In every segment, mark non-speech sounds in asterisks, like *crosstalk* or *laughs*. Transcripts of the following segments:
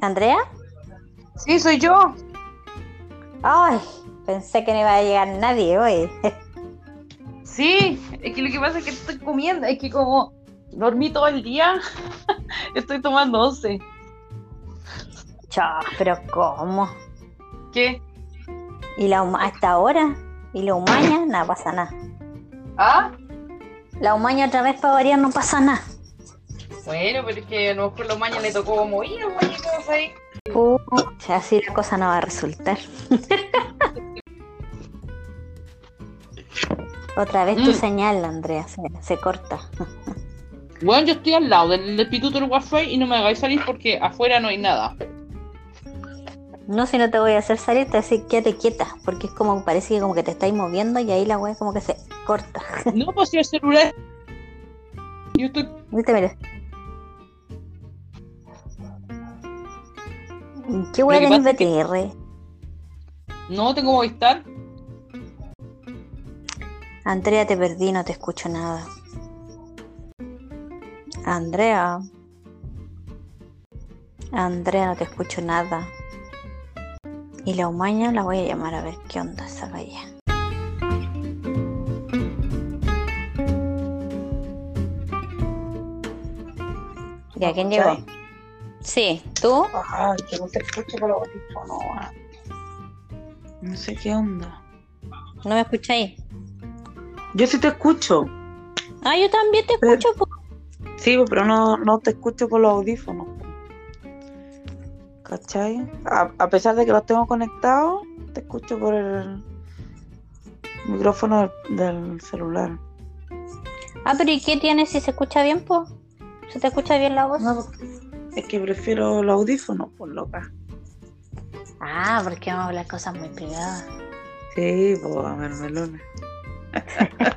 ¿Andrea? Sí, soy yo. Ay, pensé que no iba a llegar nadie hoy. Sí, es que lo que pasa es que estoy comiendo, es que como dormí todo el día, *laughs* estoy tomando once. Chao, pero ¿cómo? ¿Qué? ¿Y la hasta ahora? ¿Y la humaña? Nada, pasa nada. ¿Ah? La humaña otra vez para variar no pasa nada. Bueno, pero es que a lo mejor la mañana le tocó como ir, güey, ¿qué pasa ahí? Pucha, así la cosa no va a resultar. *laughs* Otra vez tu Mm. señal, Andrea, se, se corta. Bueno, yo estoy al lado del, del pituto del wifi y no me hagáis salir porque afuera no hay nada. No, si no te voy a hacer salir, te voy a decir quédate quieta, porque es como, parece que como que te estáis moviendo y ahí la wea como que se corta. No, pues si el celular. Yo *laughs* estoy. Viste, mira. ¿Qué que tenés BTR? No tengo Movistar. Andrea, te perdí, no te escucho nada. Andrea. Andrea, no te escucho nada. Y la humaña la voy a llamar a ver qué onda esa vaya. ¿Ya quién llegó? Sí, ¿tú? Ay, que no te escucho por los audífonos. No sé qué onda. ¿No me escucháis? Yo sí te escucho. Ah, yo también te Pero- escucho. Sí, pero no, no te escucho por los audífonos. ¿Cachai? A, a pesar de que los tengo conectados, te escucho por el micrófono del, del celular. Ah, pero ¿y qué tienes si se escucha bien, po? ¿Se te escucha bien la voz? No, es que prefiero los audífonos, por loca. Ah, porque vamos a hablar cosas muy privadas. Sí, pues a ver, melona. *laughs*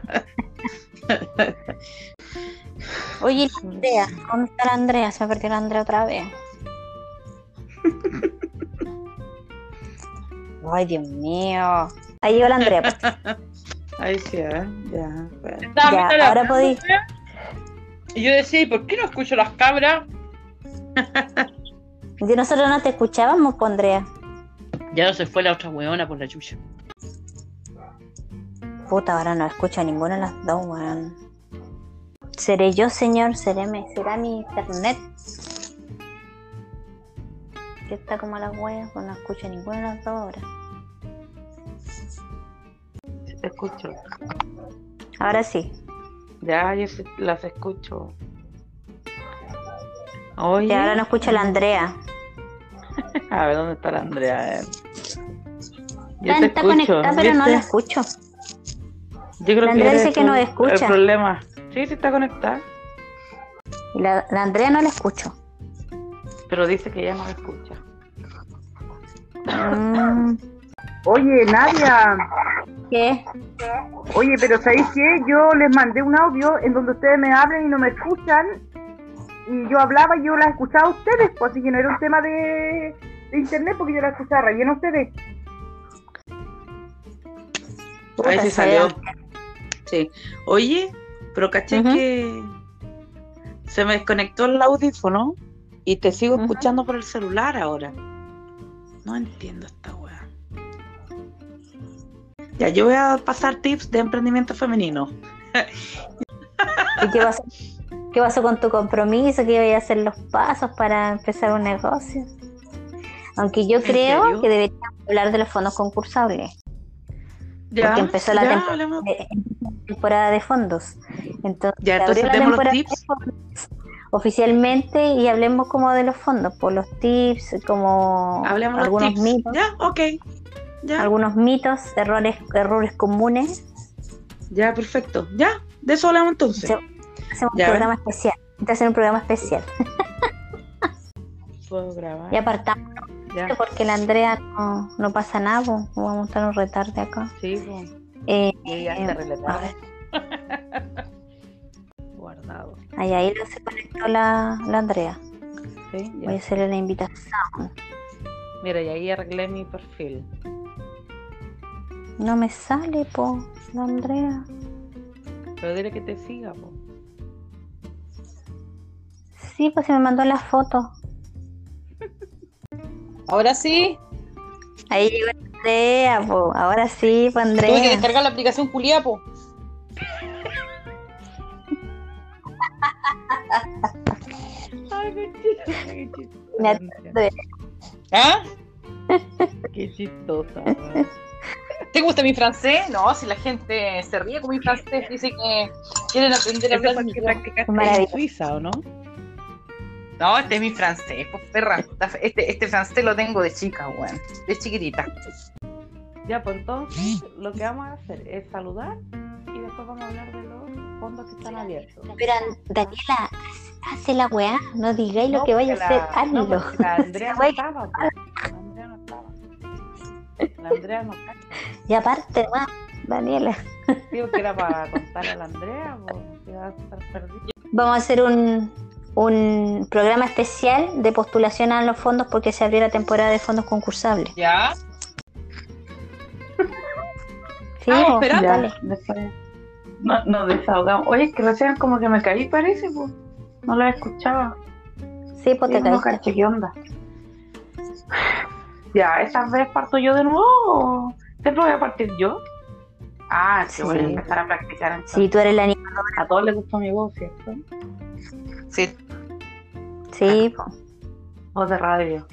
Oye, la Andrea, ¿dónde está la Andrea? Se me perdió la Andrea otra vez. *laughs* Ay, Dios mío. Ahí llegó la Andrea. pues. *laughs* Ahí sí, ¿eh? Ya, bueno. Ya, ahora podéis. Y yo decía, ¿y por qué no escucho las cabras? *laughs* Y nosotros no te escuchábamos, pues, Andrea. Ya no se fue la otra weona por la chucha. Puta, ahora no escucho a ninguna de las dos, weón. ¿Seré yo, señor? ¿Seré mi, ¿Será mi internet? Que está como la wea, pues no escucho a ninguna de las dos ahora. Sí te escucho. Ahora sí. Ya, yo las escucho. Oye. Y ahora no escucho a la Andrea. A ver, ¿dónde está la Andrea? Eh, Yo Está, te está escucho, conectada, pero no la escucho. Yo creo La Andrea dice que no escucha. El problema. Sí, sí está conectada. Y la, la Andrea no la escucho. Pero dice que ella no la escucha. Mm, Oye, Nadia, ¿Qué? oye, pero ¿sabéis qué? Yo les mandé un audio en donde ustedes me hablan y no me escuchan. Y yo hablaba y yo las escuchaba a ustedes, pues así que no era un tema de, de internet porque yo las escuchaba relleno a ustedes. Ahí esa salió. Sí. Oye, pero caché que se me desconectó el audífono y te sigo escuchando por el celular ahora. No entiendo esta weá. Ya, yo voy a pasar tips de emprendimiento femenino. ¿Y qué pasó? *laughs* ¿Qué pasó con tu compromiso? ¿Qué iba a hacer los pasos para empezar un negocio? Aunque yo ¿En creo que deberíamos hablar de los fondos concursables. Ya, Porque empezó la ya, temporada. de- temporada de fondos. Entonces, Ya, abrió entonces la demos los temporada tips. de fondos oficialmente y hablemos como de los fondos, por los tips, como Hablemos algunos tips. mitos, Ya, ok. Ya, algunos mitos, errores, errores comunes. ya, perfecto. Ya, de eso hablamos entonces. Se- Hacemos Ya, un programa especial. Que hacer un programa especial. Puedo grabar. Y apartamos Ya. porque la Andrea no, no pasa nada, pues, vamos a estar un retarde acá. Sí, pues. Eh, Y ya eh, *laughs* Guardado. ahí, ahí se conectó la, la Andrea. Sí, ya. Voy a hacerle la invitación. Mira, y ahí arreglé mi perfil. No me sale, po, la Andrea. Pero dile que te siga, po. Sí, pues se me mandó la foto. Ahora sí, Ahí llegó Andrea, po. Ahora sí, pues tuve que Andrea. descargar la aplicación Culiapo. Ay, qué chistosa, qué chistosa. Andrea. ¿Ah? Qué chistosa. ¿Te gusta mi francés? No, si la gente se ríe con mi francés, dice que quieren aprender a hablar es practicaste Maravilla. en Suiza, ¿o no? No, este es mi francés, pues perra. Este, este francés lo tengo de chica, weón. De chiquitita. Ya, pues entonces lo que vamos a hacer es saludar y después vamos a hablar de los fondos que están abiertos. Pero An- Daniela, haz- hace la weá. No digáis lo No, que vaya a porque hacer. Hazlo. no, porque la *laughs* Andrea no estaba, pues. La Andrea no estaba. La Andrea no estaba. Y aparte, más, Daniela. Digo que era para contarle a la Andrea, pues, que va a estar perdida. Vamos a hacer un, un programa especial de postulación a los fondos porque se abrió la temporada de fondos concursables. ¿Ya? Sí, Ah, po, esperando. dale. Después no, nos desahogamos. Oye, es que recién como que me caí, parece, pues. No la escuchaba. Sí, pues te no caché, ¿qué onda? *laughs* Ya, ¿esta vez parto yo de nuevo o siempre voy a partir yo? Ah, sí, voy a empezar a practicar entonces. Sí, tú eres la niña. A todos les gustó mi voz, ¿cierto? Sí. Sí, po. Voz de radio.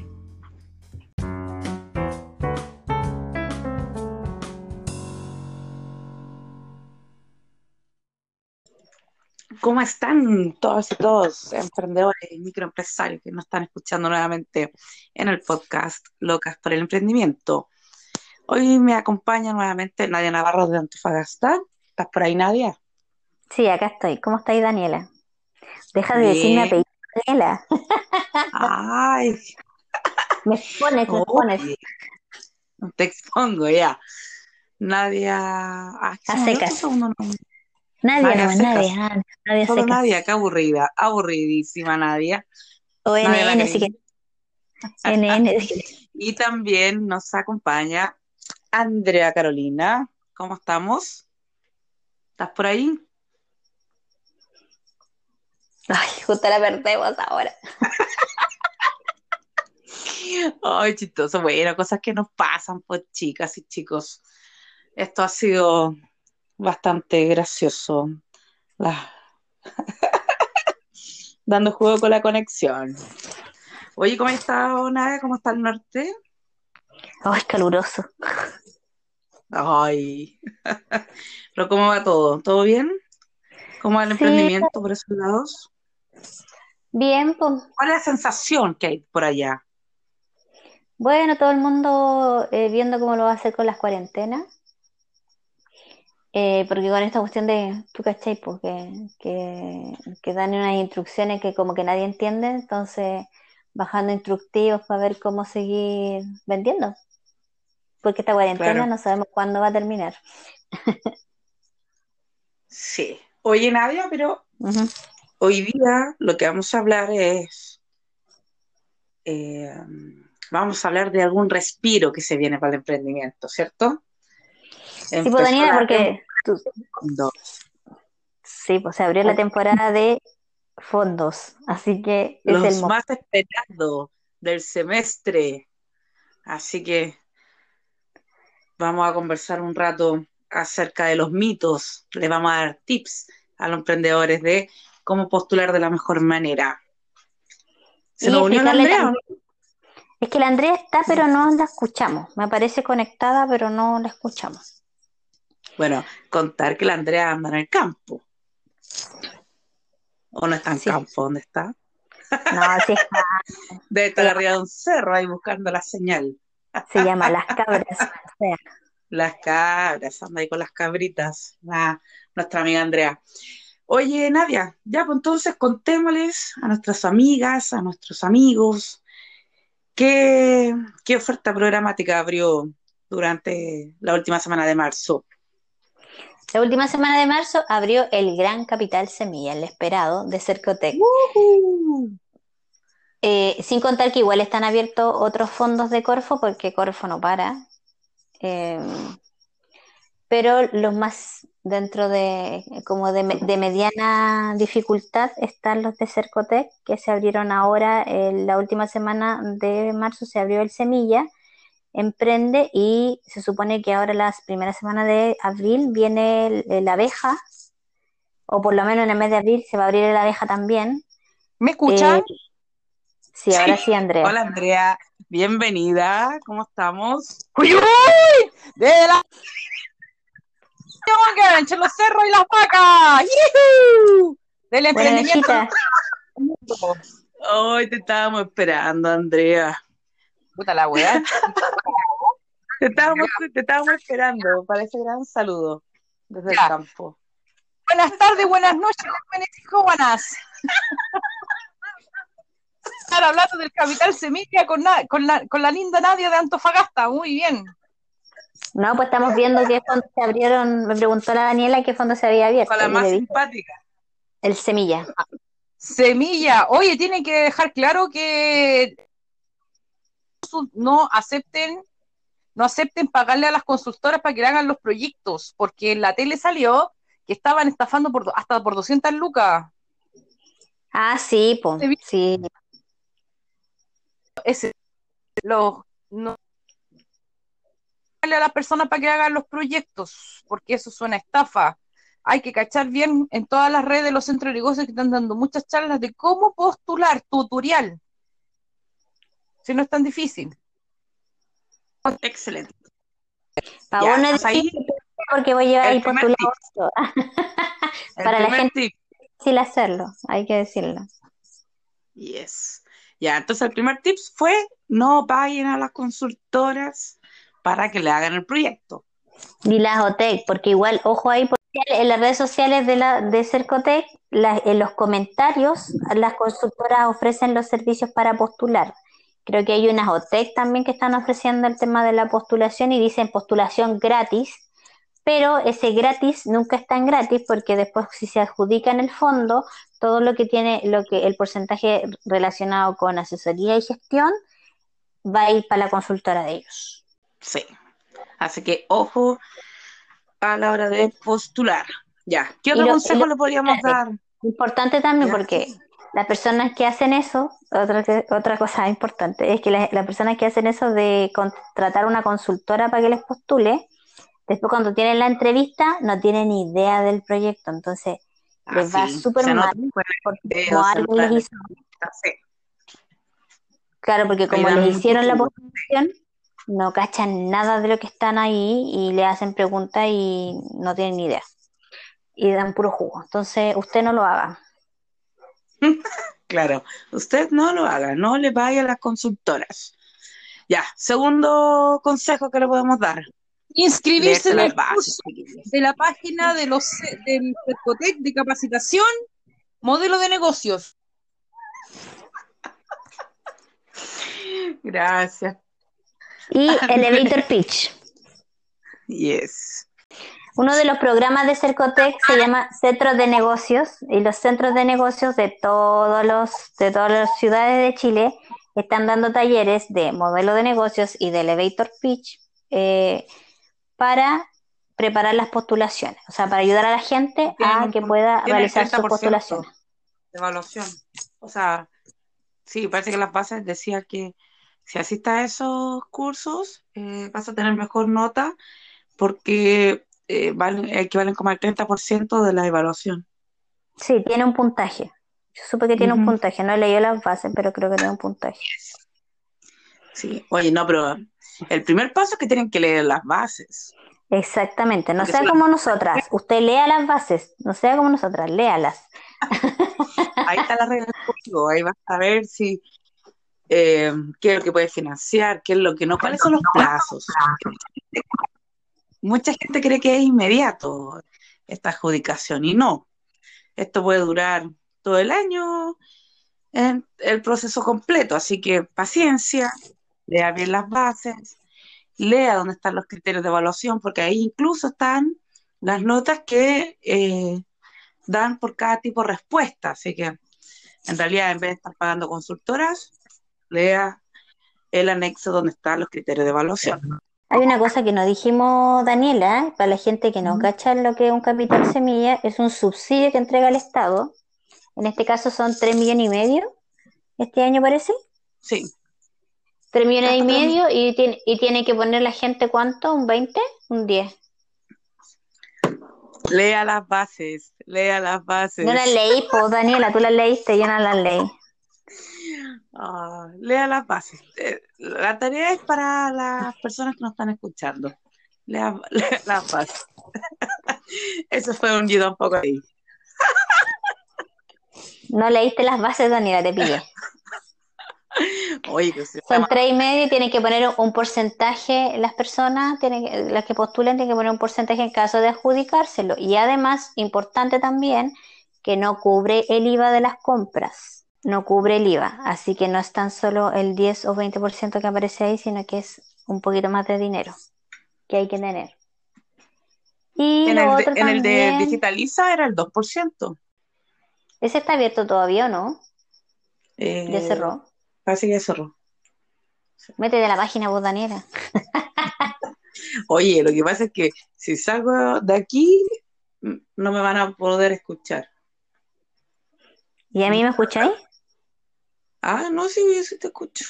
¿Cómo están todos y todos, emprendedores y microempresarios que nos están escuchando nuevamente en el podcast Locas por el Emprendimiento? Hoy me acompaña nuevamente Nadia Navarro de Antofagasta. ¿Estás por ahí, Nadia? Sí, acá estoy. ¿Cómo estáis, Daniela? Deja de decirme apellido, Daniela. Ay, *laughs* Me expones, me expones. Te expongo ya. Nadia. Ah, ¿qué A secas. Nadie, Nadia no, Solo seca. Nadia, qué aburrida, aburridísima Nadia. O NN, cree. quieres. NN. Y también nos acompaña Andrea Carolina. ¿Cómo estamos? ¿Estás por ahí? Ay, justo la perdemos ahora. Ay, chistoso. Bueno, cosas que nos pasan, pues, chicas y chicos. Esto ha sido bastante gracioso. La- *laughs* Dando juego con la conexión. Oye, ¿cómo está Nadia? ¿Cómo está el norte? Ay, caluroso. Ay. *laughs* Pero ¿cómo va todo? ¿Todo bien? ¿Cómo va el Sí. emprendimiento por esos lados? Bien, pues. ¿Cuál es la sensación que hay por allá? Bueno, todo el mundo eh, viendo cómo lo va a hacer con las cuarentenas. Eh, porque con esta cuestión de, tú cachai, pues, que, que, que dan unas instrucciones que como que nadie entiende, entonces bajando instructivos para ver cómo seguir vendiendo. Porque esta cuarentena Claro. no sabemos cuándo va a terminar. *laughs* Sí. Oye, Nadia, pero. Hoy día lo que vamos a hablar es, eh, vamos a hablar de algún respiro que se viene para el emprendimiento, ¿cierto? Sí, pues Daniela, porque tú- sí, pues se abrió la temporada de fondos, así que es los el más esperados del semestre. Así que vamos a conversar un rato acerca de los mitos. Le vamos a dar tips a los emprendedores de cómo postular de la mejor manera. ¿Se nos unió la Andrea? Es que la Andrea está, pero no la escuchamos. Me parece conectada, pero no la escuchamos. Bueno, contar que la Andrea anda en el campo. ¿O no está en Sí. campo? ¿Dónde está? No, sí está, *laughs* Debe estar arriba de un cerro ahí buscando la señal. se llama Las Cabras. *laughs* O sea, Las cabras, anda ahí con las cabritas. Ah, nuestra amiga Andrea. Oye, Nadia, ya pues entonces contémosles a nuestras amigas, a nuestros amigos, qué, qué oferta programática abrió durante la última semana de marzo. la última semana de marzo abrió el Gran Capital Semilla, el esperado de Cercotec. Eh, sin contar que igual están abiertos otros fondos de Corfo, porque Corfo no para. Eh, pero los más dentro de como de, de mediana dificultad están los de Cercotec que se abrieron ahora en la última semana de marzo se abrió el Semilla Emprende y se supone que ahora las primeras semanas de abril viene la abeja o por lo menos en el mes de abril se va a abrir la abeja también. ¿Me escuchan? Eh, sí, ahora sí, Andrea. Hola, Andrea. Bienvenida. ¿Cómo estamos? ¡Uy, uy! De la... entre los cerros y las vacas. ¡Yuhu! Del emprendimiento. Hoy te estábamos esperando, Andrea. Puta la weá. te, estábamos, te estábamos esperando para ese gran saludo desde Ya. el campo. Buenas tardes, buenas noches, jóvenes y jóvenes. Estar hablando del capital semilla con, na- con, la, con la linda Nadia de Antofagasta. Muy bien. No, pues estamos viendo qué fondo se abrieron. Me preguntó la Daniela qué fondo se había abierto. Con la más simpática. el Semilla. Semilla. Oye, tienen que dejar claro que no acepten no acepten pagarle a las consultoras para que le hagan los proyectos, porque en la tele salió que estaban estafando por, hasta por 200 lucas. Ah, sí, pues, sí. Ese, los, no a las personas para que hagan los proyectos, porque eso suena a estafa. Hay que cachar bien en todas las redes de los centros de negocios que están dando muchas charlas de cómo postular tutorial. Si no es tan difícil. Excelente. Es pues ahí- porque voy a llevar el postulado. El Para la gente- tip. Difícil hacerlo, hay que decirlo. Yes. Ya, entonces el primer tip fue no paguen a las consultoras para que le hagan el proyecto. Ni las OTEC, porque igual, ojo ahí, en las redes sociales de, la, de Cercotec, la- en los comentarios, las consultoras ofrecen los servicios para postular. Creo que hay unas OTEC también que están ofreciendo el tema de la postulación y dicen postulación gratis, pero ese gratis nunca es tan gratis porque después si se adjudica en el fondo, todo lo que tiene, lo que el porcentaje relacionado con asesoría y gestión va a ir para la consultora de ellos. Sí. Así que ojo a la hora de postular. Ya. ¿Qué otro lo- consejo lo- le podríamos dar? Importante también Ya. porque las personas que hacen eso, otra, otra cosa *laughs* importante, es que la- las personas que hacen eso de contratar una consultora para que les postule, después cuando tienen la entrevista no tienen idea del proyecto, entonces les va súper mal porque como algo les hizo, la- sí. claro, porque como les hicieron la postulación, no cachan nada de lo que están ahí y le hacen preguntas y no tienen ni idea. Y dan puro jugo. Entonces, usted no lo haga. *laughs* Claro, usted no lo haga, no le vaya a las consultoras. Ya, segundo consejo que le podemos dar. Inscribirse en el curso de la página de los del Cercotec de capacitación modelo de negocios. *laughs* Gracias. Y *laughs* Elevator Pitch. Yes. Uno de los programas de Cercotec se llama Centros de Negocios y los centros de negocios de todos los de todas las ciudades de Chile están dando talleres de modelo de negocios y de Elevator Pitch eh, para preparar las postulaciones, o sea, para ayudar a la gente a que pueda realizar sus 30% postulaciones. de evaluación. O sea, sí, parece que las bases decía que si asistas a esos cursos eh, vas a tener mejor nota porque eh, valen, equivalen como al 30% de la evaluación. Sí, tiene un puntaje. Yo supe que tiene un puntaje, no he leído las bases, pero creo que tiene un puntaje. Sí, oye, no, pero el primer paso es que tienen que leer las bases. Exactamente, no Porque sea como nosotras. Usted lea las bases, no sea como nosotras, léalas. Ahí está la regla del juego, ahí vas a ver si eh, qué es lo que puedes financiar, qué es lo que no, cuáles son los plazos. Mucha gente cree que es inmediato esta adjudicación y no. Esto puede durar todo el año, en el proceso completo, así que paciencia, lea bien las bases, lea dónde están los criterios de evaluación, porque ahí incluso están las notas que eh, dan por cada tipo de respuesta, así que en realidad, en vez de estar pagando consultoras, lea el anexo donde están los criterios de evaluación. Hay una cosa que nos dijimos, Daniela, para la gente que no cacha lo que es un capital semilla, es un subsidio que entrega el Estado. En este caso son 3 millones y medio, este año parece. Sí, 3 millones y medio y tiene, y tiene que poner la gente cuánto, un 20, un 10. lea las bases, lea las bases. No las leí, pues Daniela, tú las leíste, yo no las leí. Ah, lea las bases. Eh, La tarea es para las personas que nos están escuchando. Lea, *laughs* lea las bases. *laughs* Eso fue un un poco ahí. No leíste las bases, Daniela, te pillé. *laughs* Oye, que se Son tres y medio y tienen que poner un porcentaje, las personas, tienen que- las que postulen tienen que poner un porcentaje en caso de adjudicárselo. Y además, importante también, que no cubre el IVA de las compras, no cubre el IVA. Así que no es tan solo el 10 o 20% que aparece ahí, sino que es un poquito más de dinero que hay que tener. Y en el de, otro en el de también, Digitaliza era el 2%. ese está abierto todavía o no, Eh, ya cerró. Parece que ya cerró. Métete a la página vos, Daniela. *laughs* Oye, lo que pasa es que si salgo de aquí, mm, no me van a poder escuchar. ¿Y a mí me escucháis? Ah, no, sí, yo sí te escucho.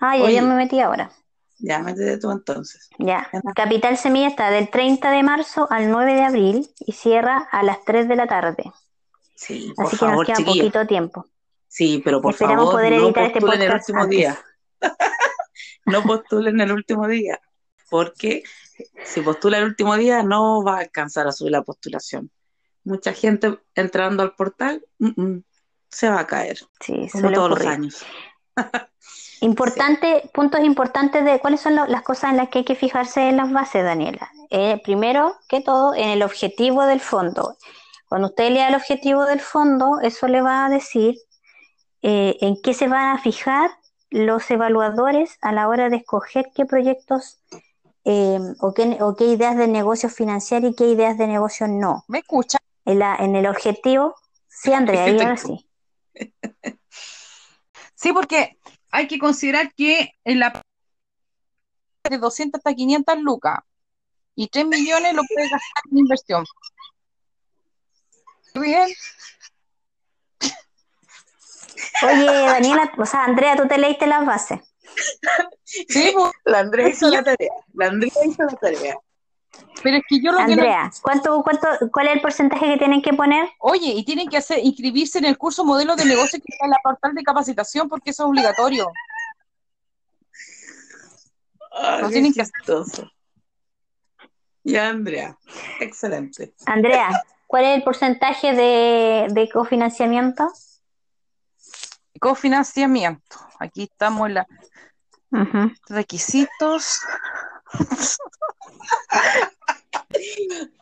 Ah, ya, ya me metí ahora. Ya, métete tú entonces. Ya, Capital Semilla está del 30 de marzo al 9 de abril y cierra a las 3 de la tarde. Sí, por Así que nos favor, queda poquito tiempo. Sí, pero por Esperamos favor, poder no editar este postulen el podcast último antes. día. *laughs* No postulen el último día, porque si postula el último día no va a alcanzar a subir la postulación. Mucha gente entrando al portal mm, mm, se va a caer, Sí, como todos los años. *laughs* Importante, puntos importantes de cuáles son lo- las cosas en las que hay que fijarse en las bases, Daniela. Eh, primero que todo, en el objetivo del fondo. Cuando usted lea el objetivo del fondo, eso le va a decir eh, en qué se van a fijar los evaluadores a la hora de escoger qué proyectos eh, o, qué, o qué ideas de negocio financiar y qué ideas de negocio no. ¿Me escucha? En, la, en el objetivo, sí, Andrea, Te ahora sí. Sí, porque hay que considerar que en la de 200 hasta 500 lucas y 3 millones lo puedes gastar en inversión. Bien, Oye, Daniela, o sea, Andrea, tú te leíste las bases. sí, pues, La Andrea hizo la tarea. La Andrea hizo la tarea. Pero es que yo lo que no- Andrea, ¿cuánto, cuánto, ¿cuál es el porcentaje que tienen que poner? Oye, y tienen que hacer inscribirse en el curso modelo de negocio que está en la portal de capacitación porque eso es obligatorio. Lo qué tienen que hacer. Ya, Andrea. Excelente. Andrea, ¿cuál es el porcentaje de, de cofinanciamiento? Cofinanciamiento. Aquí estamos en Ujú. requisitos.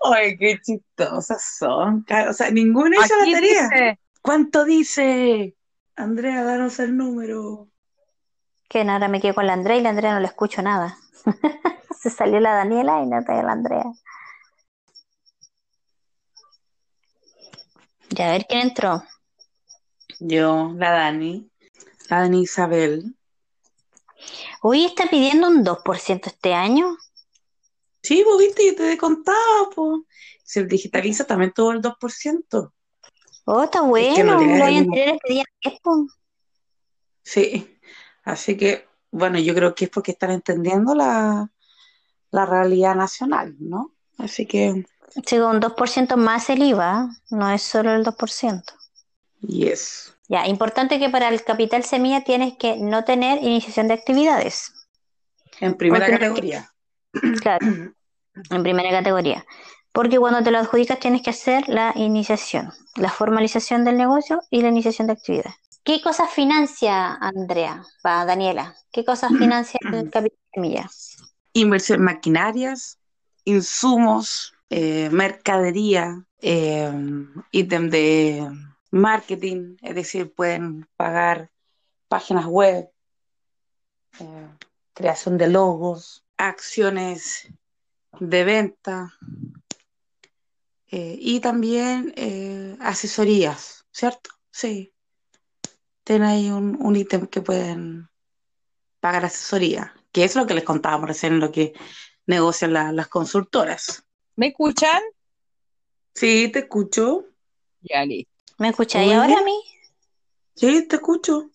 Ay, qué chistosas son. O sea, ninguna hizo Aquí la tarea. dice, ¿Cuánto dice? Andrea, danos el número. Que ahora me quedo con la Andrea y la Andrea no le escucho nada. *laughs* Se salió la Daniela y no está la Andrea. Ya, a ver quién entró. Yo, la Dani. La Dani Isabel. Hoy está pidiendo un 2% este año. Sí, vos viste, yo te he contado, pues. Si el digitaliza también tuvo el 2%. Oh, está Es que en bueno. realidad Los años es- anteriores pedían 10, po. Sí. Así que, bueno, yo creo que es porque están entendiendo la, la realidad nacional, ¿no? Así que, Sí, un 2% más el IVA, no es solo el 2%. yes. Ya, importante que para el capital semilla tienes que no tener iniciación de actividades. En primera categoría. Claro, en primera categoría. Porque cuando te lo adjudicas tienes que hacer la iniciación, la formalización del negocio y la iniciación de actividades. ¿Qué cosas financia, Andrea? Va, Daniela. ¿Qué cosas *clears throat* financia el capital semilla? Inversión en maquinarias, insumos, eh, mercadería, eh, ítem de marketing, es decir, pueden pagar páginas web, eh, creación de logos, acciones de venta eh, y también eh, asesorías, ¿cierto? Sí. Tienen ahí un, un ítem que pueden pagar asesoría, que es lo que les contábamos recién, lo que negocian la- las consultoras. ¿Me escuchan? Sí, te escucho. Ya, listo. ¿Me escucháis ahora a mí? Sí, te escucho.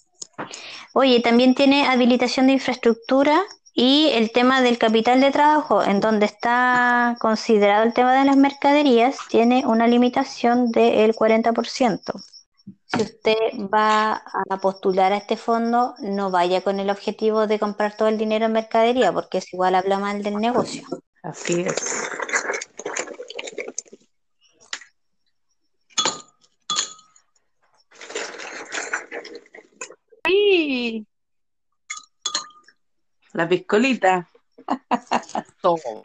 Oye, también tiene habilitación de infraestructura y el tema del capital de trabajo, en donde está considerado el tema de las mercaderías, tiene una limitación del 40%. Si usted va a postular a este fondo, no vaya con el objetivo de comprar todo el dinero en mercadería, porque es igual habla mal del negocio. Así es. La piscolita, Todo.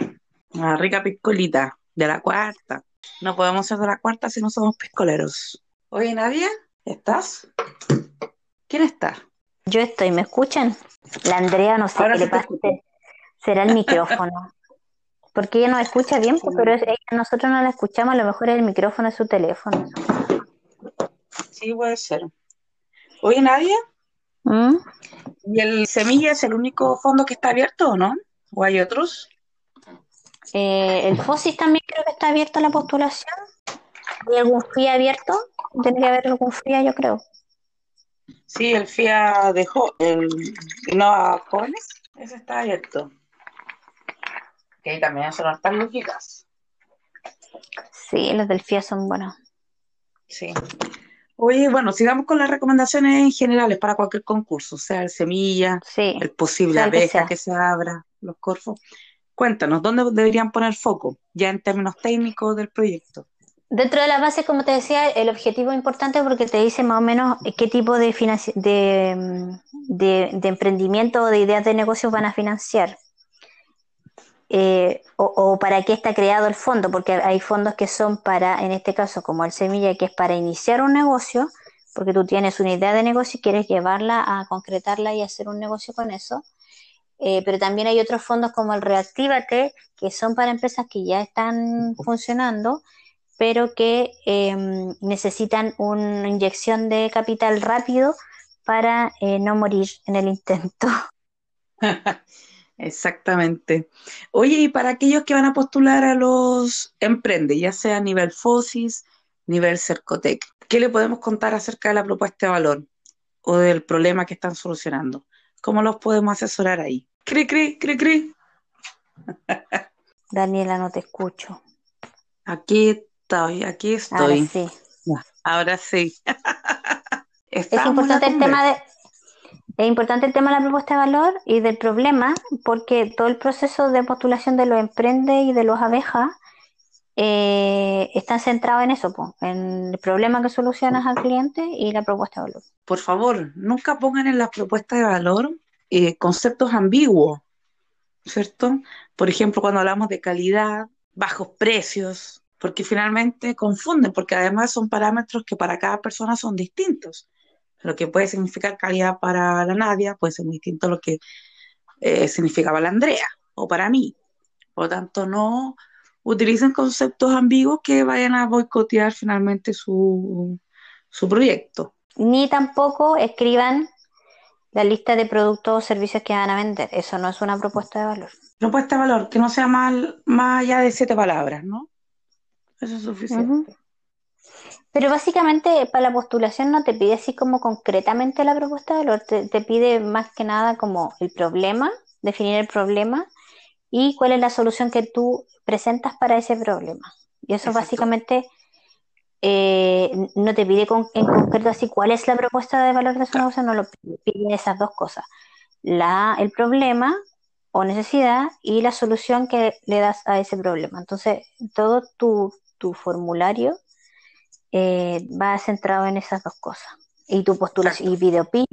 una rica piscolita de la cuarta. No podemos ser de la cuarta si no somos piscoleros. Oye, Nadia, ¿estás? ¿Quién está? Yo estoy, ¿me escuchan? La Andrea no sé Ahora qué sí le pasa. Será el micrófono. Porque ella nos escucha bien, pues, pero es- ella- nosotros no la escuchamos, a lo mejor es el micrófono de su teléfono. Sí, puede ser. Oye, Nadia, ¿Mm? ¿y el Semilla es el único fondo que está abierto o no? ¿O hay otros? Eh, el FOSIS también creo que está abierto a la postulación. ¿Hay algún FIA abierto? Tiene que haber algún FIA, yo creo. Sí, el FIA de jo- el Innova Jóvenes, ese está abierto. Que también son hartas lógicas. Sí, los del FIA son buenos. Sí. Oye, bueno, sigamos con las recomendaciones generales para cualquier concurso, sea el semilla, Sí, el posible que abeja que se abra, los corfos. Cuéntanos, ¿dónde deberían poner foco? Ya en términos técnicos del proyecto. Dentro de la base, como te decía, el objetivo es importante porque te dice más o menos qué tipo de, de, mm, de, de emprendimiento o de ideas de negocios van a financiar. Eh, o, para qué está creado el fondo, porque hay fondos que son para, en este caso, como el Semilla, que es para iniciar un negocio, porque tú tienes una idea de negocio y quieres llevarla a concretarla y hacer un negocio con eso. Eh, pero también hay otros fondos como el Reactívate, que son para empresas que ya están funcionando pero que eh, necesitan una inyección de capital rápido para eh, no morir en el intento. *laughs* Exactamente. Oye, y para aquellos que van a postular a los Emprende, ya sea a nivel FOSIS, nivel Cercotec, ¿qué le podemos contar acerca de la propuesta de valor o del problema que están solucionando? ¿Cómo los podemos asesorar ahí? Cri, cri, cri, cri. *laughs* Daniela, no te escucho. Aquí estoy, aquí Ahora estoy. sí. Ahora sí. *laughs* Es importante el tema de es importante el tema de la propuesta de valor y del problema, porque todo el proceso de postulación de los emprende y de los abejas eh, están centrados en eso, en el problema que solucionas al cliente y la propuesta de valor. Por favor, nunca pongan en las propuestas de valor eh, conceptos ambiguos, ¿cierto? Por ejemplo, cuando hablamos de calidad, bajos precios, porque finalmente confunden, porque además son parámetros que para cada persona son distintos. Lo que puede significar calidad para la Nadia puede ser muy distinto a lo que eh, significaba la Andrea o para mí. Por lo tanto, no utilicen conceptos ambiguos que vayan a boicotear finalmente su, su proyecto. Ni tampoco escriban la lista de productos o servicios que van a vender. Eso no es una propuesta de valor. Propuesta de valor, que no sea más, más allá de siete palabras, ¿no? Eso es suficiente. Pero básicamente para la postulación no te pide así como concretamente la propuesta de valor, te, te pide más que nada como el problema, definir el problema y cuál es la solución que tú presentas para ese problema. Y eso Exacto. básicamente eh, no te pide con- en concreto así cuál es la propuesta de valor de su negocio, no lo pide, pide esas dos cosas. La, el problema o necesidad y la solución que le das a ese problema. Entonces, todo tu, tu formulario eh, va centrado en esas dos cosas. Y tu postulación, y video pitch,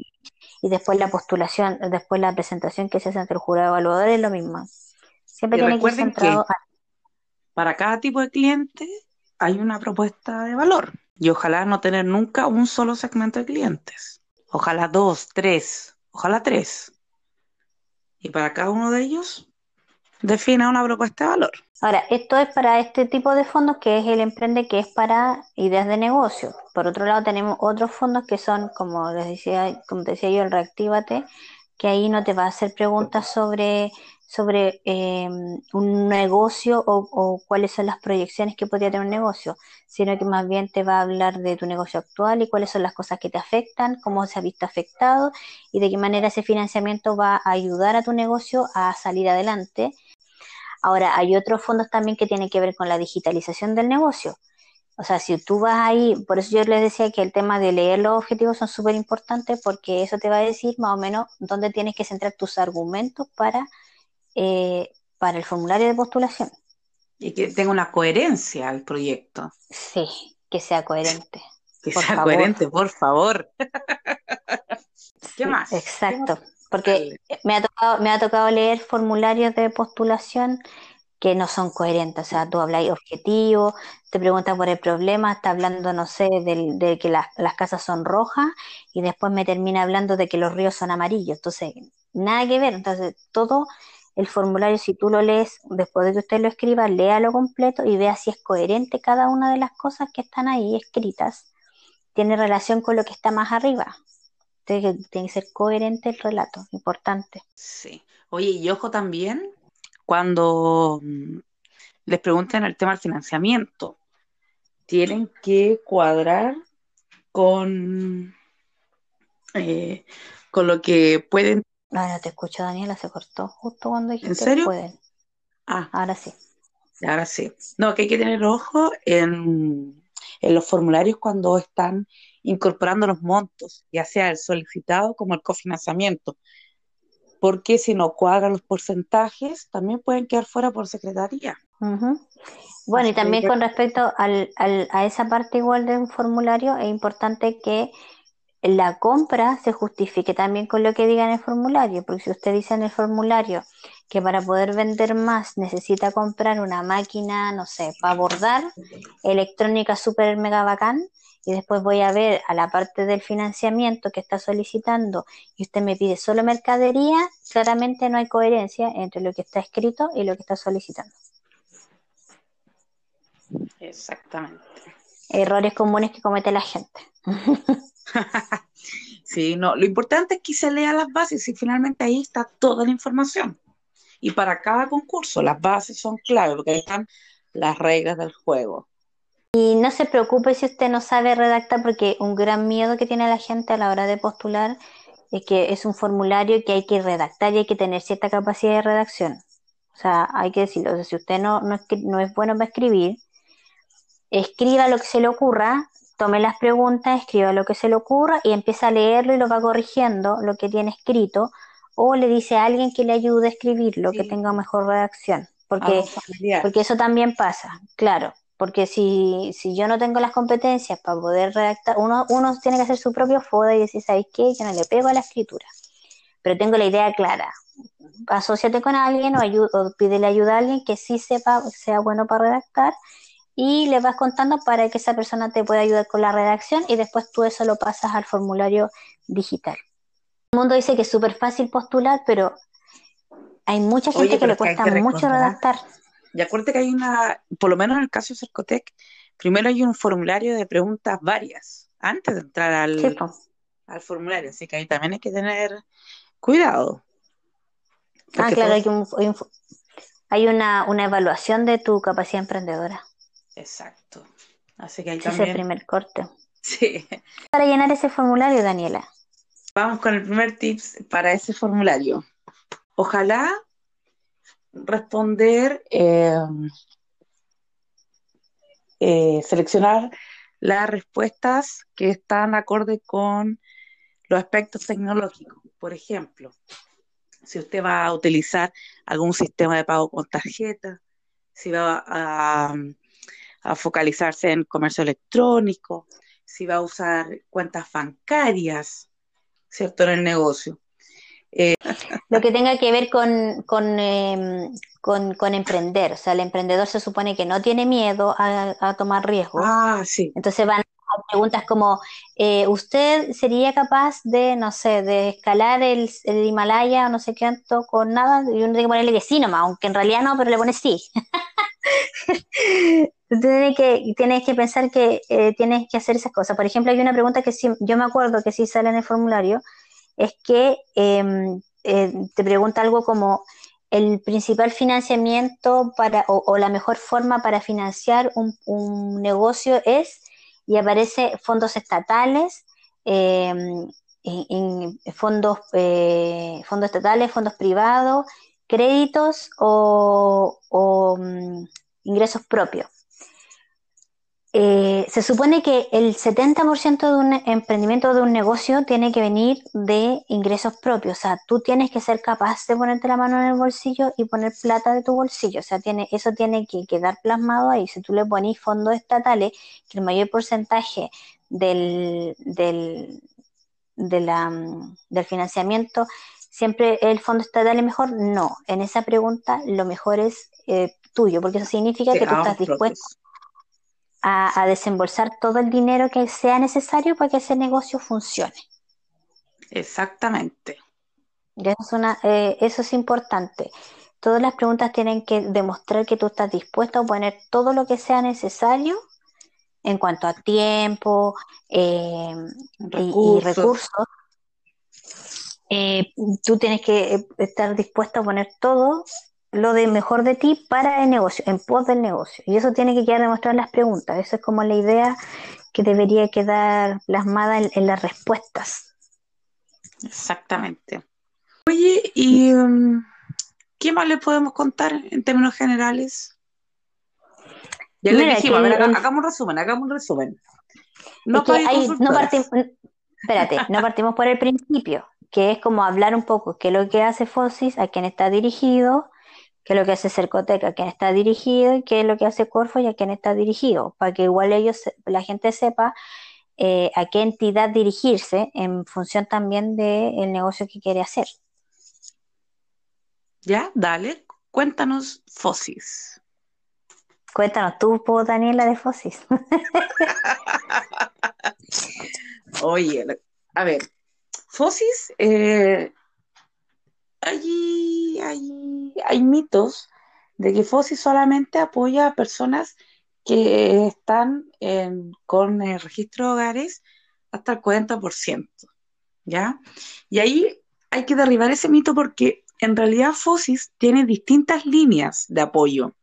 y después la postulación, después la presentación que se hace ante el jurado evaluador es lo mismo. Siempre Y tiene que ir centrado que- a- Para cada tipo de cliente hay una propuesta de valor. Y ojalá no tener nunca un solo segmento de clientes. Ojalá dos, tres, ojalá tres. Y para cada uno de ellos, defina una propuesta de valor. Ahora, esto es para este tipo de fondos que es el Emprende, que es para ideas de negocio. Por otro lado, tenemos otros fondos que son, como les decía, como decía yo, el Reactívate, que ahí no te va a hacer preguntas sobre, sobre eh, un negocio o, o, cuáles son las proyecciones que podría tener un negocio, sino que más bien te va a hablar de tu negocio actual y cuáles son las cosas que te afectan, cómo se ha visto afectado y de qué manera ese financiamiento va a ayudar a tu negocio a salir adelante. Ahora, hay otros fondos también que tienen que ver con la digitalización del negocio. O sea, si tú vas ahí, por eso yo les decía que el tema de leer los objetivos son súper importantes porque eso te va a decir más o menos dónde tienes que centrar tus argumentos para, eh, para el formulario de postulación. Y que tenga una coherencia al proyecto. Sí, que sea coherente. Que sea favor. coherente, por favor. *laughs* ¿Qué más? Exacto. Porque me ha, tocado, me ha tocado leer formularios de postulación que no son coherentes. O sea, tú hablas objetivo, te preguntas por el problema, está hablando, no sé, de, de que las, las casas son rojas y después me termina hablando de que los ríos son amarillos. Entonces, nada que ver. Entonces, todo el formulario, si tú lo lees después de que usted lo escriba, léalo completo y vea si es coherente cada una de las cosas que están ahí escritas. Tiene relación con lo que está más arriba. Tiene que, tiene que ser coherente el relato, importante. Sí. Oye, y ojo también cuando mm, les pregunten el tema del financiamiento, tienen que cuadrar con, eh, con lo que pueden. Ahora te escucho, Daniela, se cortó justo cuando dijiste ¿En serio? pueden. Ah, Ahora sí. ahora sí. No, que hay que tener ojo en, en los formularios cuando están incorporando los montos, ya sea el solicitado como el cofinanciamiento, porque si no cuadran los porcentajes, también pueden quedar fuera por secretaría. Bueno, y también con respecto al, al- a esa parte igual de un formulario, es importante que la compra se justifique también con lo que diga en el formulario, porque si usted dice en el formulario que para poder vender más necesita comprar una máquina, no sé, para bordar, electrónica super mega bacán, y después voy a ver a la parte del financiamiento que está solicitando y usted me pide solo mercadería, claramente no hay coherencia entre lo que está escrito y lo que está solicitando. Exactamente. Errores comunes que comete la gente. *laughs* Sí, no, lo importante es que se lea las bases y finalmente ahí está toda la información. Y para cada concurso las bases son clave porque ahí están las reglas del juego. Y no se preocupe si usted no sabe redactar, porque un gran miedo que tiene la gente a la hora de postular es que es un formulario que hay que redactar y hay que tener cierta capacidad de redacción. O sea, hay que decirlo. O sea, si usted no, no, escri- no es bueno para escribir, escriba lo que se le ocurra, tome las preguntas, escriba lo que se le ocurra y empieza a leerlo y lo va corrigiendo lo que tiene escrito, o le dice a alguien que le ayude a escribirlo, que Sí. tenga mejor redacción. Porque porque eso también pasa, claro. Porque si, si yo no tengo las competencias para poder redactar, uno, uno tiene que hacer su propio FODA y decir, ¿sabes qué? Yo no le pego a la escritura, pero tengo la idea clara. Asociate con alguien o, ayu- o pídele ayuda a alguien que sí sepa, sea bueno para redactar y le vas contando para que esa persona te pueda ayudar con la redacción y después tú eso lo pasas al formulario digital. El mundo dice que es súper fácil postular, pero hay mucha gente Oye, que le cuesta mucho redactar. Y acuérdate que hay una, por lo menos en el caso de Cercotec, primero hay un formulario de preguntas varias antes de entrar al, Sí, al formulario, así que ahí también hay que tener cuidado. Ah, claro, hay, un- hay un- hay una, una evaluación de tu capacidad emprendedora. Exacto. Así que ahí es el primer corte. sí. Para llenar ese formulario, Daniela. Vamos con el primer tips para ese formulario. Ojalá responder, eh, eh, seleccionar las respuestas que están acorde con los aspectos tecnológicos. Por ejemplo, si usted va a utilizar algún sistema de pago con tarjeta, si va a, a focalizarse en comercio electrónico, si va a usar cuentas bancarias, ¿cierto? En el negocio. Lo que tenga que ver con, con, eh, con, con emprender. O sea, el emprendedor se supone que no tiene miedo a, a tomar riesgos. Ah, sí. Entonces van a preguntas como, eh, ¿usted sería capaz de, no sé, de escalar el, el Himalaya o no sé cuánto con nada? Y uno tiene que ponerle que sí nomás, aunque en realidad no, pero le pone sí. *laughs* Tienes que, tienes que pensar que eh, tienes que hacer esas cosas. Por ejemplo, hay una pregunta que sí, yo me acuerdo que sí sale en el formulario, es que eh, eh, te pregunta algo como el principal financiamiento para, o, la mejor forma para financiar un, negocio es, y aparece fondos estatales, eh, fondos, eh, fondos estatales, fondos privados, créditos o, mm, ingresos propios. Eh, se supone que el 70% de un emprendimiento de un negocio tiene que venir de ingresos propios. O sea, tú tienes que ser capaz de ponerte la mano en el bolsillo y poner plata de tu bolsillo. O sea, tiene, eso tiene que quedar plasmado ahí. Si tú le pones fondos estatales, que el mayor porcentaje del, del, mm, del financiamiento siempre el fondo estatal es mejor. No, en esa pregunta lo mejor es eh, tuyo, porque eso significa que tú estás dispuesto a, desembolsar todo el dinero que sea necesario para que ese negocio funcione. Exactamente. Eso es, una, eh, eso es importante. Todas las preguntas tienen que demostrar que tú estás dispuesto a poner todo lo que sea necesario en cuanto a tiempo eh, Y, recursos. Eh, tú tienes que estar dispuesto a poner todo lo de mejor de ti para el negocio, en pos del negocio. Y eso tiene que quedar demostrado en las preguntas. Esa es como la idea que debería quedar plasmada en, las respuestas. Exactamente. Oye, ¿y um, qué más le podemos contar en términos generales? Ya le dijimos, a ver, hagamos un resumen, hagamos un resumen. No, no partimos, espérate, no partimos por el principio, que es como hablar un poco qué es lo que hace FOSIS, a quién está dirigido, qué es lo que hace Cercotec, a quién está dirigido y qué es lo que hace Corfo y a quién está dirigido, para que igual ellos, la gente sepa eh, a qué entidad dirigirse en función también del negocio que quiere hacer. Ya, dale, cuéntanos Fosis. Cuéntanos tú, Daniela, de Fosis. *laughs* Oye, a ver, Fosis eh, allí hay, hay mitos de que FOSI solamente apoya a personas que están con el registro de hogares hasta el 40%, ¿ya? Y ahí hay que derribar ese mito porque en realidad FOSIS tiene distintas líneas de apoyo.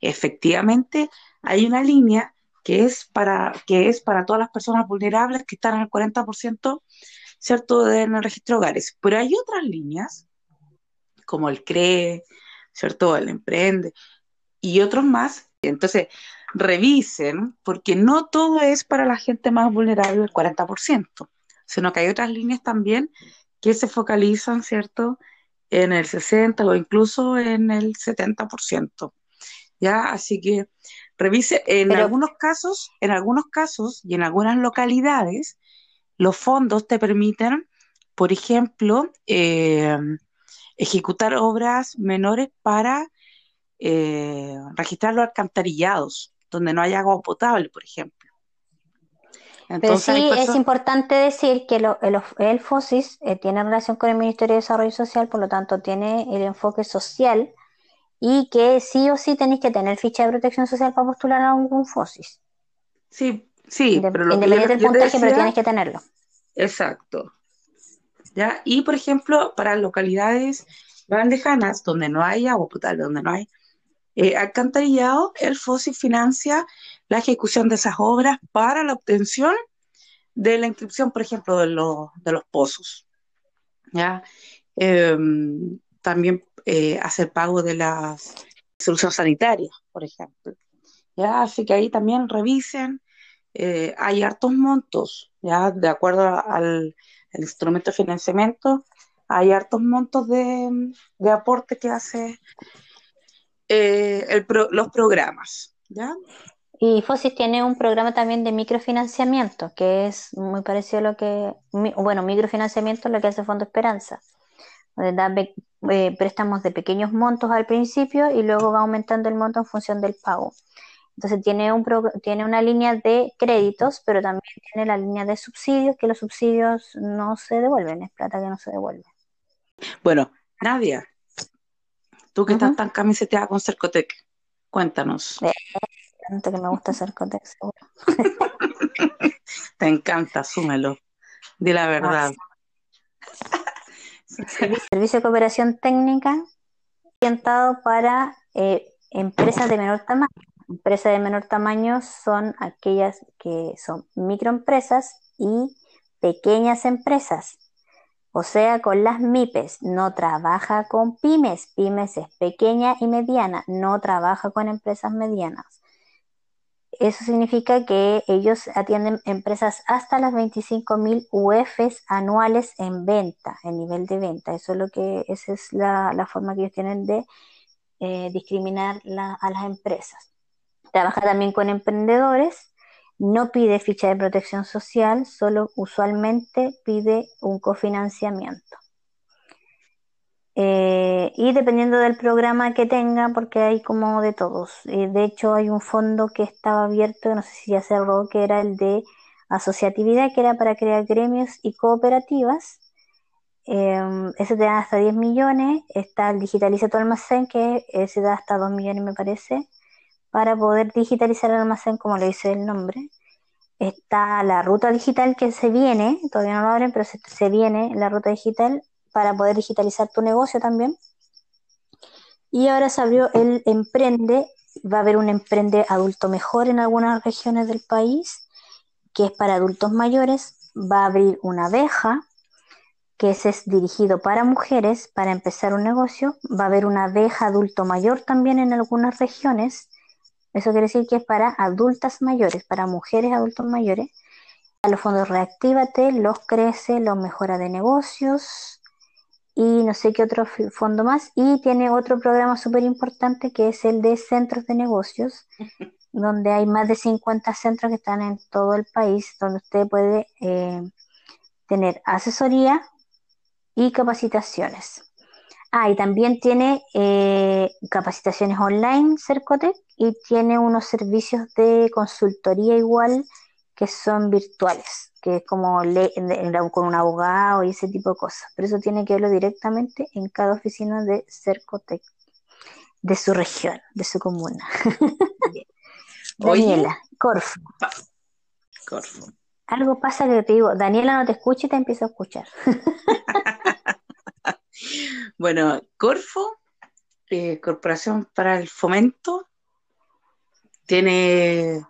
Efectivamente, hay una línea que es para, que es para todas las personas vulnerables que están en el 40%, ¿cierto?, en el registro de hogares. Pero hay otras líneas como el CREE, ¿cierto? El Emprende y otros más. Entonces, revisen, porque no todo es para la gente más vulnerable del 40%, sino que hay otras líneas también que se focalizan, ¿cierto? En el 60 o incluso en el 70%. ¿Ya? Así que revise, en algunos casos, en algunos casos y en algunas localidades, los fondos te permiten, por ejemplo, eh, ejecutar obras menores para eh, registrar los alcantarillados, donde no hay agua potable, por ejemplo. Pero sí es importante decir que el, FOSIS eh, tiene relación con el Ministerio de Desarrollo Social, por lo tanto tiene el enfoque social y que sí o sí tenéis que tener ficha de protección social para postular a algún FOSIS. Sí, sí, pero lo Independiente del puntaje, pero tienes que tenerlo. Exacto. Y, por ejemplo, para localidades más lejanas, donde no hay agua potable, donde no hay eh, alcantarillado, el FOSI financia la ejecución de esas obras para la obtención de la inscripción, por ejemplo, de, los pozos. ¿ya? Em, también eh, hacer pago de las soluciones sanitarias, por ejemplo. ¿ya? Así que ahí también revisen. Eh, hay hartos montos, ya de acuerdo al, el instrumento de financiamiento, hay hartos montos de, aporte que hace eh, los programas. ¿ya? Y FOSIS tiene un programa también de microfinanciamiento, que es muy parecido a lo que, bueno, microfinanciamiento es lo que hace Fondo Esperanza, donde da eh, préstamos de pequeños montos al principio y luego va aumentando el monto en función del pago. Entonces tiene, un tiene una línea de créditos, pero también tiene la línea de subsidios, que los subsidios no se devuelven, es plata que no se devuelve. Bueno, Nadia, tú que estás tan camiseteada con Cercotec, cuéntanos. Eh, tanto que me gusta Cercotec, seguro. *laughs* Te encanta, asúmelo. Di la verdad. Servicio de cooperación técnica orientado para eh, empresas de menor tamaño. Empresas de menor tamaño son aquellas que son microempresas y pequeñas empresas. O sea, con las MIPES, no trabaja con pymes. Pymes es pequeña y mediana, no trabaja con empresas medianas. Eso significa que ellos atienden empresas hasta las 25.000 UFs anuales en venta, en nivel de venta. Eso es lo que, esa es la, forma que ellos tienen de eh, discriminar a las empresas. Trabaja también con emprendedores, no pide ficha de protección social, solo usualmente pide un cofinanciamiento. Eh, y dependiendo del programa que tenga, porque hay como de todos. Eh, de hecho, hay un fondo que estaba abierto, no sé si ya cerró, que era el de asociatividad, que era para crear gremios y cooperativas. Eh, ese te da hasta 10 millones. Está el Digitaliza tu almacén, que ese da hasta 2 millones, me parece, para poder digitalizar el almacén, como le dice el nombre. Está la ruta digital que se viene, todavía no lo abren, pero se, viene la ruta digital para poder digitalizar tu negocio también. Y ahora se abrió el Emprende, va a haber un Emprende adulto mejor en algunas regiones del país, que es para adultos mayores, va a abrir una abeja, que es dirigido para mujeres, para empezar un negocio, va a haber una abeja adulto mayor también en algunas regiones, eso quiere decir que es para adultas mayores, para mujeres adultos mayores. A los fondos Reactívate, los crece, los mejora de negocios, y no sé qué otro fondo más. Y tiene otro programa súper importante que es el de centros de negocios, *laughs* donde hay más de 50 centros que están en todo el país, donde usted puede eh, tener asesoría y capacitaciones. Ah, y también tiene eh, capacitaciones online, Cercotec, y tiene unos servicios de consultoría igual que son virtuales que es como le, con un abogado y ese tipo de cosas. Pero eso tiene que verlo directamente en cada oficina de Cercotec, de su región, de su comuna. *laughs* Daniela, Corfo. Corfo. Algo pasa que te digo, Daniela no te escucha y te empieza a escuchar. *laughs* bueno, Corfo, eh, Corporación para el Fomento, tiene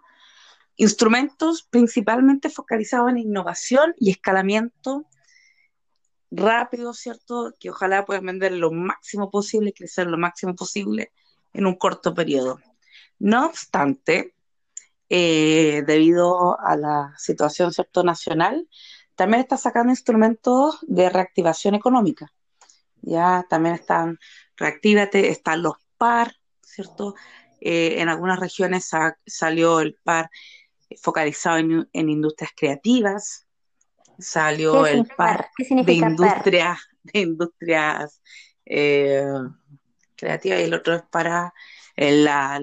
Instrumentos principalmente focalizados en innovación y escalamiento rápido, ¿cierto? Que ojalá puedan vender lo máximo posible crecer lo máximo posible en un corto periodo. No obstante, eh, debido a la situación ¿cierto? nacional, también está sacando instrumentos de reactivación económica. Ya también están Reactívate, están los PAR, ¿cierto? Eh, en algunas regiones salió el PAR focalizado en, industrias creativas. Salió el par de industrias, de industrias eh, creativas y el otro es para eh, la,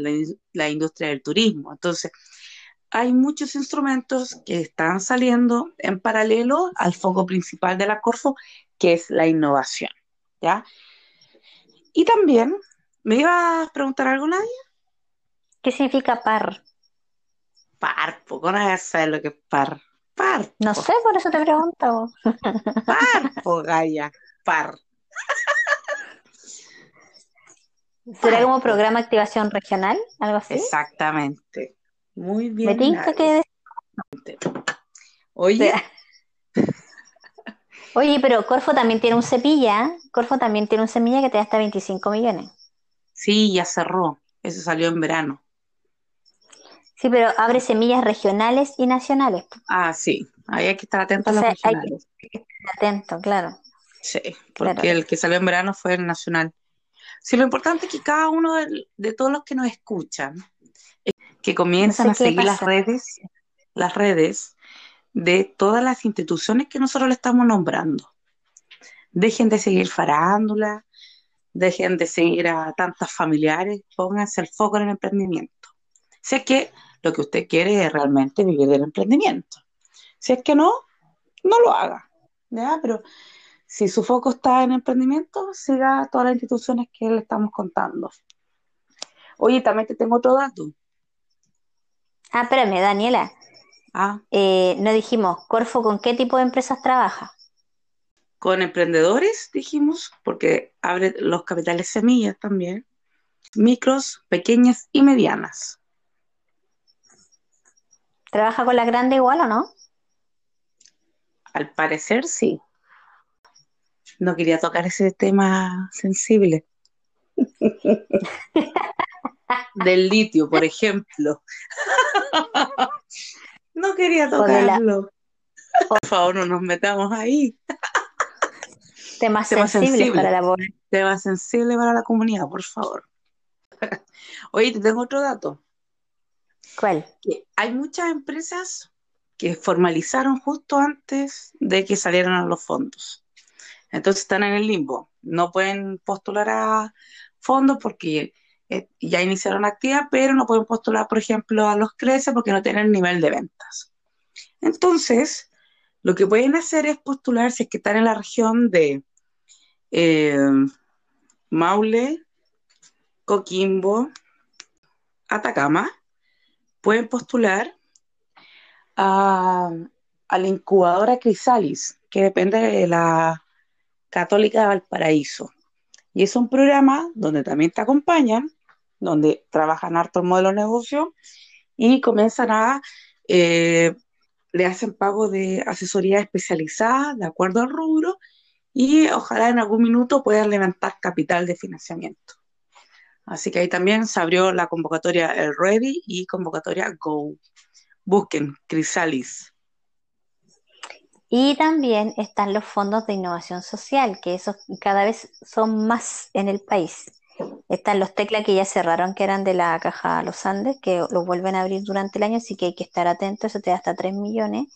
la, industria del turismo. Entonces, hay muchos instrumentos que están saliendo en paralelo al foco principal de la Corfo, que es la innovación. ¿Ya? Y también, ¿me iba a preguntar algo, nadie ¿Qué significa par? Par, poco no sabes lo que es par. Par. No sé, por eso te pregunto. *laughs* Par, po, Gaya, par. ¿Será como programa de activación regional? ¿Algo así? Exactamente. Muy bien. ¿Me que Oye. Oye, pero Corfo también tiene un cepilla. Corfo también tiene un semilla que te da hasta 25 millones. Sí, ya cerró. Eso salió en verano. Sí, pero abre semillas regionales y nacionales. Ah, sí, ahí hay que estar atento a los regionales. Hay que estar atento, claro. Sí, porque el que salió en verano fue el nacional. Sí, lo importante es que cada uno de, todos los que nos escuchan, que comiencen a seguir las redes, las redes de todas las instituciones que nosotros le estamos nombrando. Dejen de seguir farándula, dejen de seguir a tantas familiares, pónganse el foco en el emprendimiento. Sé que lo que usted quiere es realmente vivir del emprendimiento. Si es que no, no lo haga. Pero si su foco está en emprendimiento, siga todas las instituciones que le estamos contando. Oye, también te tengo otro dato. Ah, espérame, Daniela. Ah. Eh, no dijimos, Corfo, ¿con qué tipo de empresas trabaja? con emprendedores, dijimos, porque abre los capitales semillas también, micros, pequeñas y medianas. ¿Trabaja con la grande igual o no? Al parecer sí. No quería tocar ese tema sensible. *laughs* Del litio, por ejemplo. *laughs* no quería tocarlo. Por favor, no nos metamos ahí. Temas tema sensibles para la población. Tema sensible para la comunidad, por favor. Oye, te tengo otro dato. ¿Cuál? hay muchas empresas que formalizaron justo antes de que salieran los fondos. Entonces están en el limbo. No pueden postular a fondos porque eh, ya iniciaron actividad, pero no pueden postular, por ejemplo, a los CRECE porque no tienen nivel de ventas. Entonces, lo que pueden hacer es postular si es que están en la región de eh, Maule, Coquimbo, Atacama, pueden postular a, la incubadora Crisalis, que depende de la Católica de Valparaíso. Y es un programa donde también te acompañan, donde trabajan harto el modelo de negocio y comienzan a, eh, le hacen pago de asesoría especializada de acuerdo al rubro y ojalá en algún minuto puedan levantar capital de financiamiento. Así que ahí también se abrió la convocatoria El Ready y convocatoria Go. Busquen Crisalis. Y también están los fondos de innovación social, que esos cada vez son más en el país. Están los tecla que ya cerraron, que eran de la caja Los Andes, que los vuelven a abrir durante el año, así que hay que estar atento, eso te da hasta 3 millones.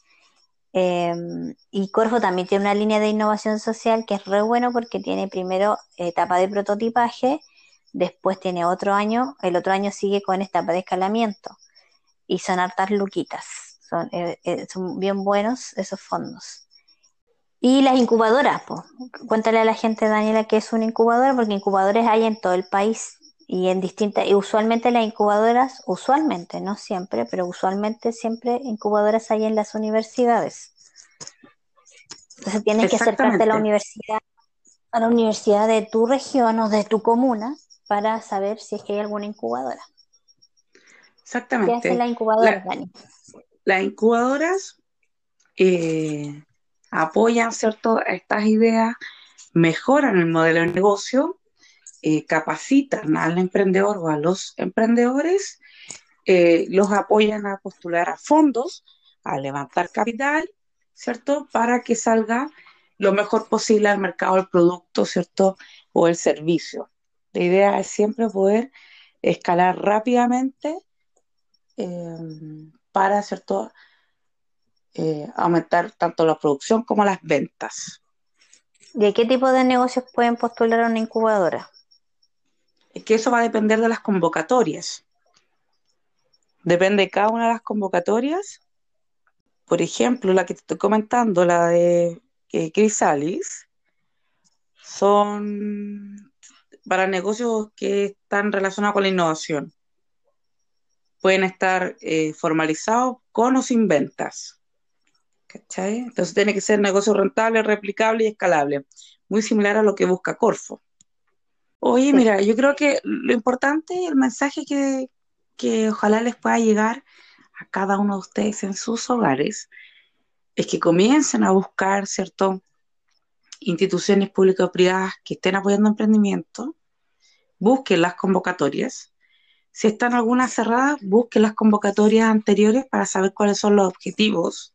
Em, y Corfo también tiene una línea de innovación social que es re bueno porque tiene primero etapa de prototipaje, después tiene otro año, el otro año sigue con esta de escalamiento y son hartas luquitas, son, eh, eh, son bien buenos esos fondos. Y las incubadoras, pues, cuéntale a la gente, Daniela, que es una incubadora, porque incubadores hay en todo el país y en distintas, y usualmente las incubadoras, usualmente, no siempre, pero usualmente siempre incubadoras hay en las universidades. Entonces tienes que acercarte a la universidad, a la universidad de tu región o de tu comuna para saber si es que hay alguna incubadora. Exactamente. ¿Qué hacen las incubadoras, Las incubadoras eh, apoyan ¿cierto? estas ideas, mejoran el modelo de negocio, eh, capacitan al emprendedor o a los emprendedores, eh, los apoyan a postular a fondos, a levantar capital, ¿cierto? Para que salga lo mejor posible al mercado el producto, ¿cierto? O el servicio. La idea es siempre poder escalar rápidamente eh, para ¿cierto? Eh, aumentar tanto la producción como las ventas. ¿De qué tipo de negocios pueden postular a una incubadora? Es que eso va a depender de las convocatorias. Depende de cada una de las convocatorias. Por ejemplo, la que te estoy comentando, la de eh, Crisalis, son para negocios que están relacionados con la innovación. Pueden estar eh, formalizados con o sin ventas. ¿Cachai? Entonces tiene que ser negocio rentable, replicable y escalable. Muy similar a lo que busca Corfo. Oye, mira, yo creo que lo importante, el mensaje que, que ojalá les pueda llegar a cada uno de ustedes en sus hogares, es que comiencen a buscar, ¿cierto? instituciones públicas o privadas que estén apoyando emprendimiento, busquen las convocatorias. Si están algunas cerradas, busquen las convocatorias anteriores para saber cuáles son los objetivos,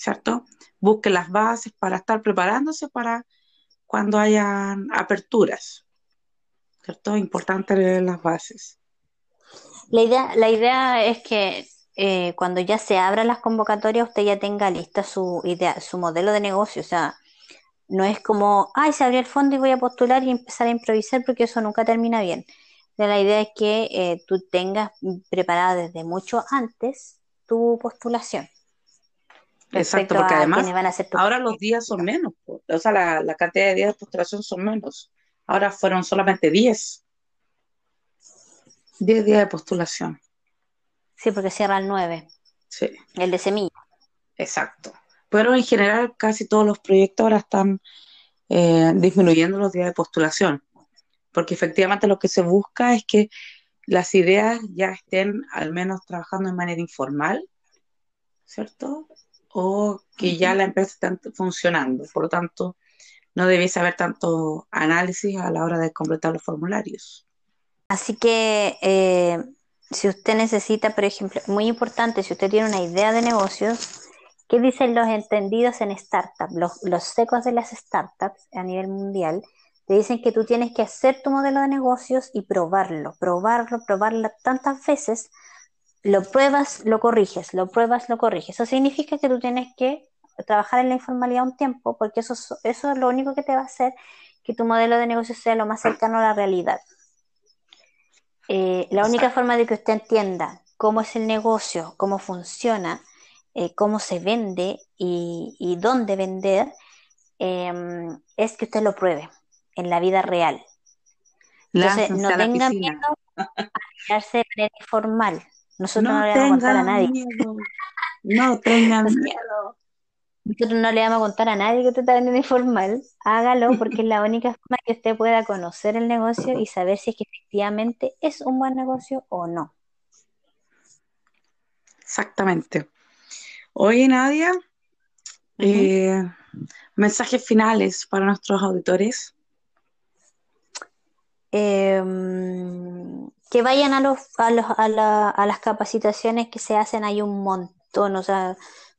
¿cierto? Busquen las bases para estar preparándose para cuando hayan aperturas, ¿cierto? Importante leer las bases. La idea, la idea es que eh, cuando ya se abran las convocatorias, usted ya tenga lista su idea, su modelo de negocio, o sea, no es como, ay, se abrió el fondo y voy a postular y empezar a improvisar porque eso nunca termina bien. la idea es que eh, tú tengas preparada desde mucho antes tu postulación. Exacto, porque además ahora los días son menos, o sea, la, cantidad de días de postulación son menos. Ahora fueron solamente 10. 10 días de postulación. Sí, porque cierra el 9. Sí. El de semilla. Exacto pero en general casi todos los proyectos ahora están eh, disminuyendo los días de postulación, porque efectivamente lo que se busca es que las ideas ya estén al menos trabajando de manera informal, ¿cierto? O que ya la empresa esté funcionando. Por lo tanto, no debiese haber tanto análisis a la hora de completar los formularios. Así que eh, si usted necesita, por ejemplo, muy importante, si usted tiene una idea de negocios, ¿qué dicen los entendidos en startups? Los, los secos de las startups a nivel mundial te dicen que tú tienes que hacer tu modelo de negocios y probarlo, probarlo, probarlo tantas veces, lo pruebas, lo corriges, lo pruebas, lo corriges. Eso significa que tú tienes que trabajar en la informalidad un tiempo, porque eso, eso es lo único que te va a hacer que tu modelo de negocio sea lo más cercano a la realidad. Eh, la única forma de que usted entienda cómo es el negocio, cómo funciona, eh, cómo se vende y, dónde vender, em, es que usted lo pruebe en la vida real. Entonces, no tenga miedo a quedarse informal. Nosotros no, le vamos a contar a nadie. No tengan *laughs* miedo. Nosotros no le vamos a contar a nadie que usted está vendiendo informal. Hágalo porque es la única forma que usted pueda conocer el negocio y saber si es que efectivamente es un buen negocio o no. Exactamente. Oye, Nadia, eh, mensajes finales para nuestros auditores. Em, que vayan a, los, a, los, a, a, las capacitaciones que se hacen, hay un montón, o sea,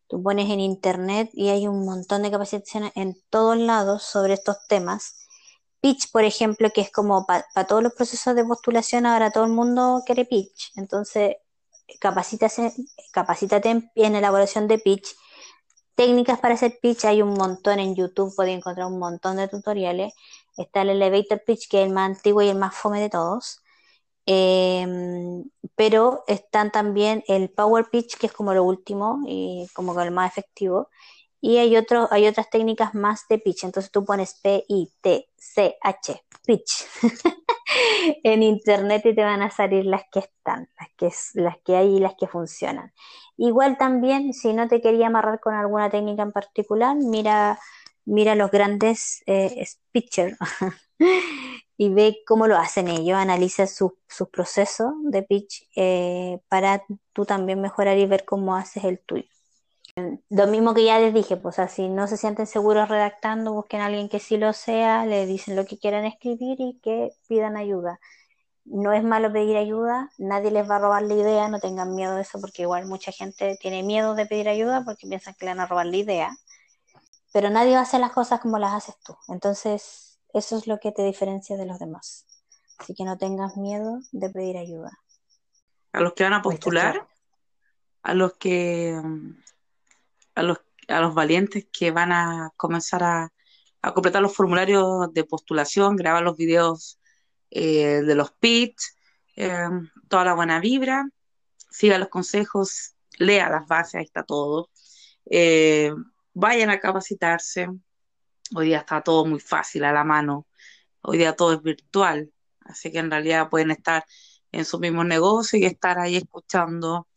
tú pones en internet y hay un montón de capacitaciones en todos lados sobre estos temas. Pitch, por ejemplo, que es como para todos los procesos de postulación, ahora todo el mundo quiere pitch, entonces capacítate, capacítate en, en elaboración de pitch. Técnicas para hacer pitch hay un montón en YouTube, podéis encontrar un montón de tutoriales Está el Elevator Pitch, que es el más antiguo y el más fome de todos. Em, pero están también el Power Pitch, que es como lo último y como el más efectivo. Y hay, otro, hay otras técnicas más de pitch. Entonces tú pones P-I-T-C-H, pitch, *laughs* en internet y te van a salir las que están, las que, las que hay y las que funcionan. Igual también, si no te quería amarrar con alguna técnica en particular, mira mira los grandes eh, speechers *laughs* y ve cómo lo hacen ellos, analiza sus su procesos de pitch eh, para tú también mejorar y ver cómo haces el tuyo. Lo mismo que ya les dije, pues si no se sienten seguros redactando, busquen a alguien que sí lo sea, le dicen lo que quieran escribir y que pidan ayuda. No es malo pedir ayuda, nadie les va a robar la idea, no tengan miedo de eso, porque igual mucha gente tiene miedo de pedir ayuda porque piensan que le van a robar la idea pero nadie va a hacer las cosas como las haces tú. Entonces, eso es lo que te diferencia de los demás. Así que no tengas miedo de pedir ayuda. A los que van a postular, a los que a los, a los valientes que van a comenzar a, completar los formularios de postulación, grabar los videos eh, de los pits, eh, toda la buena vibra, siga los consejos, lea las bases, ahí está todo. Eh, vayan a capacitarse. Hoy día está todo muy fácil a la mano. Hoy día todo es virtual. Así que en realidad pueden estar en su mismo negocio y estar ahí escuchando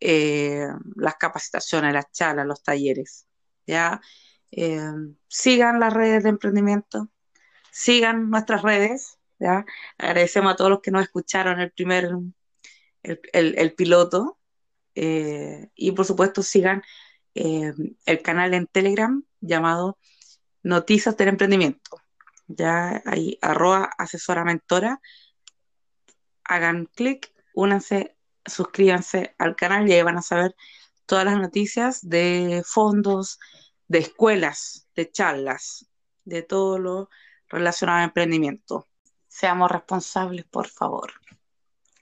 eh, las capacitaciones, las charlas, los talleres. ¿ya? Eh, sigan las redes de emprendimiento, sigan nuestras redes. ¿ya? Agradecemos a todos los que nos escucharon el primer, el, piloto. Eh, y por supuesto sigan el canal en Telegram llamado Noticias del Emprendimiento. Ya ahí, arroba asesora mentora. Hagan clic, únanse, suscríbanse al canal y ahí van a saber todas las noticias de fondos, de escuelas, de charlas, de todo lo relacionado a emprendimiento. Seamos responsables, por favor.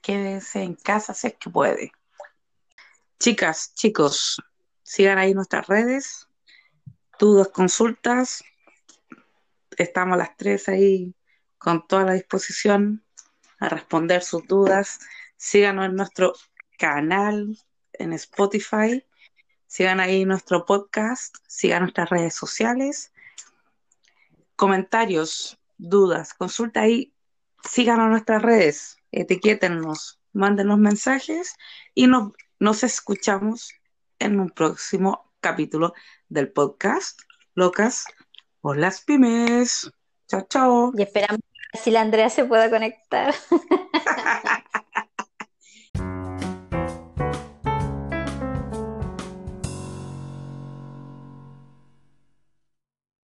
Quédense en casa si es que puede. Chicas, chicos, Sigan ahí nuestras redes, dudas, consultas. Estamos las tres ahí con toda la disposición a responder sus dudas. Síganos en nuestro canal en Spotify. Sigan ahí nuestro podcast. Sigan nuestras redes sociales. Comentarios, dudas, consulta ahí. Síganos nuestras redes. Etiquétennos, mándenos mensajes y nos, nos escuchamos en un próximo capítulo del podcast Locas por las pymes. Chao, chao. Y esperamos que si la Andrea se pueda conectar. *laughs*